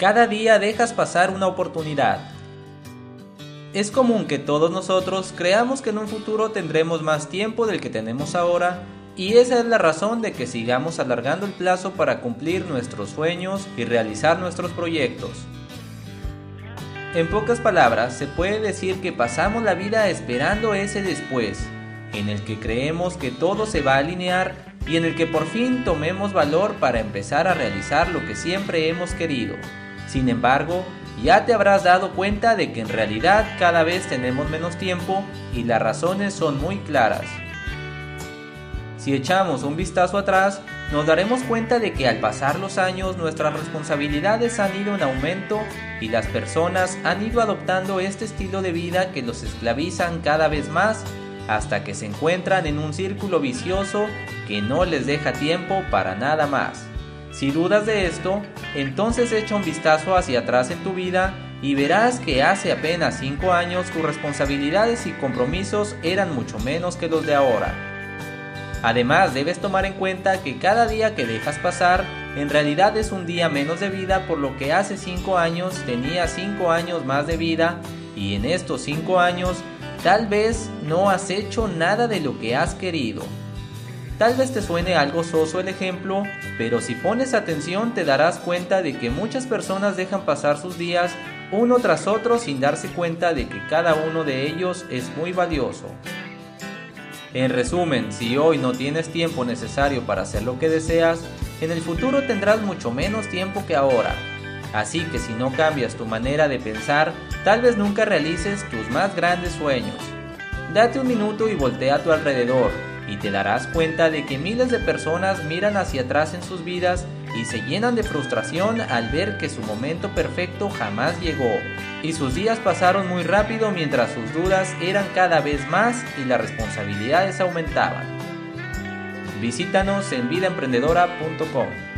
Cada día dejas pasar una oportunidad. Es común que todos nosotros creamos que en un futuro tendremos más tiempo del que tenemos ahora y esa es la razón de que sigamos alargando el plazo para cumplir nuestros sueños y realizar nuestros proyectos. En pocas palabras, se puede decir que pasamos la vida esperando ese después, en el que creemos que todo se va a alinear y en el que por fin tomemos valor para empezar a realizar lo que siempre hemos querido. Sin embargo, ya te habrás dado cuenta de que en realidad cada vez tenemos menos tiempo y las razones son muy claras. Si echamos un vistazo atrás, nos daremos cuenta de que al pasar los años nuestras responsabilidades han ido en aumento y las personas han ido adoptando este estilo de vida que los esclavizan cada vez más hasta que se encuentran en un círculo vicioso que no les deja tiempo para nada más. Si dudas de esto, entonces echa un vistazo hacia atrás en tu vida y verás que hace apenas 5 años tus responsabilidades y compromisos eran mucho menos que los de ahora. Además, debes tomar en cuenta que cada día que dejas pasar en realidad es un día menos de vida, por lo que hace 5 años tenía 5 años más de vida y en estos 5 años tal vez no has hecho nada de lo que has querido. Tal vez te suene algo soso el ejemplo, pero si pones atención te darás cuenta de que muchas personas dejan pasar sus días uno tras otro sin darse cuenta de que cada uno de ellos es muy valioso. En resumen, si hoy no tienes tiempo necesario para hacer lo que deseas, en el futuro tendrás mucho menos tiempo que ahora. Así que si no cambias tu manera de pensar, tal vez nunca realices tus más grandes sueños. Date un minuto y voltea a tu alrededor y te darás cuenta de que miles de personas miran hacia atrás en sus vidas y se llenan de frustración al ver que su momento perfecto jamás llegó y sus días pasaron muy rápido mientras sus dudas eran cada vez más y las responsabilidades aumentaban. Visítanos en vidaemprendedora.com.